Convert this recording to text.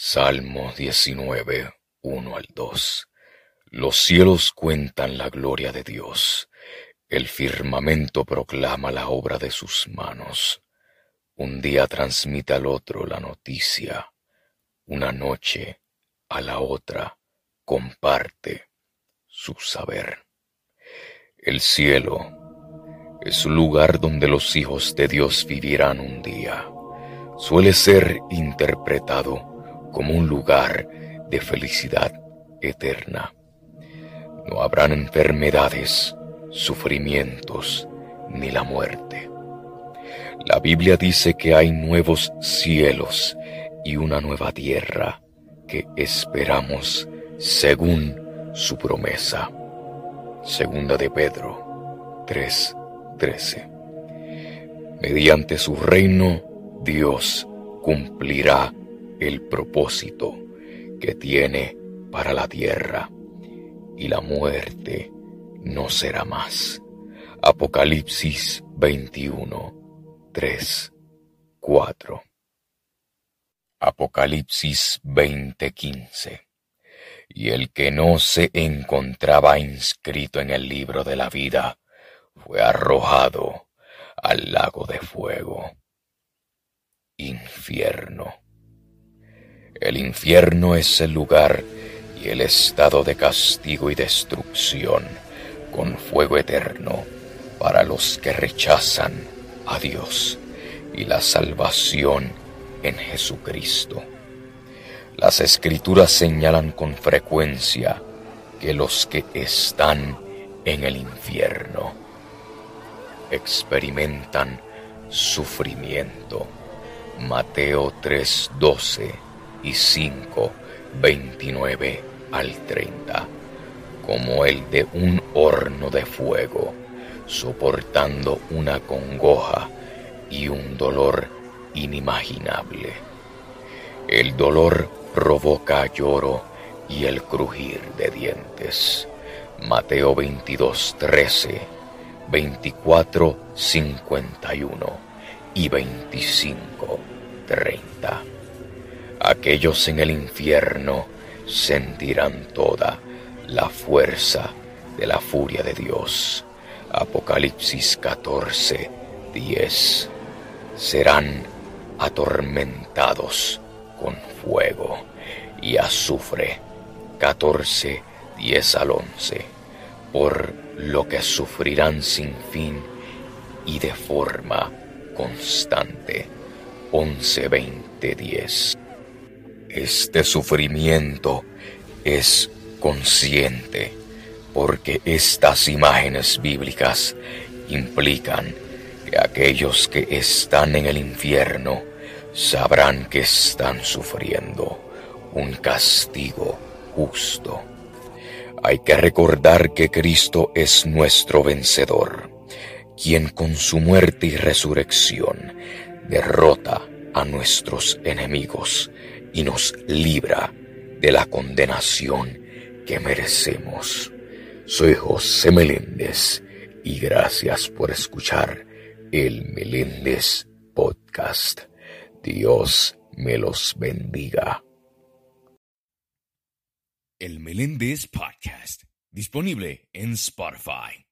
Salmo 19, 1 al 2. Los cielos cuentan la gloria de Dios, el firmamento proclama la obra de sus manos. Un día transmite al otro la noticia, una noche a la otra comparte su saber. El cielo es un lugar donde los hijos de Dios vivirán un día. Suele ser interpretado como un lugar de felicidad eterna. No habrán enfermedades, sufrimientos, ni la muerte. La Biblia dice que hay nuevos cielos y una nueva tierra que esperamos según su promesa. Segunda de Pedro 3:13. Mediante su reino, Dios cumplirá el propósito que tiene para la tierra y la muerte no será más. Apocalipsis 21, 3, 4. Apocalipsis 20:15. Y el que no se encontraba inscrito en el libro de la vida fue arrojado al lago de fuego. Infierno. El infierno es el lugar y el estado de castigo y destrucción con fuego eterno para los que rechazan a Dios y la salvación en Jesucristo. Las escrituras señalan con frecuencia que los que están en el infierno experimentan sufrimiento. Mateo 3:12 y 5, 29 al 30, como el de un horno de fuego, soportando una congoja y un dolor inimaginable. El dolor provoca lloro y el crujir de dientes. Mateo 22, 13, 24, 51 y 25, 30. Aquellos en el infierno sentirán toda la fuerza de la furia de Dios. Apocalipsis 14, 10. Serán atormentados con fuego y azufre. 14, 10 al 11. Por lo que sufrirán sin fin y de forma constante. 11, 20, 10. Este sufrimiento es consciente porque estas imágenes bíblicas implican que aquellos que están en el infierno sabrán que están sufriendo un castigo justo. Hay que recordar que Cristo es nuestro vencedor, quien con su muerte y resurrección derrota a nuestros enemigos y nos libra de la condenación que merecemos. Soy José Meléndez y gracias por escuchar el Meléndez Podcast. Dios me los bendiga. El Meléndez Podcast, disponible en Spotify.